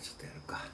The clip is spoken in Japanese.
ちょっとやるか。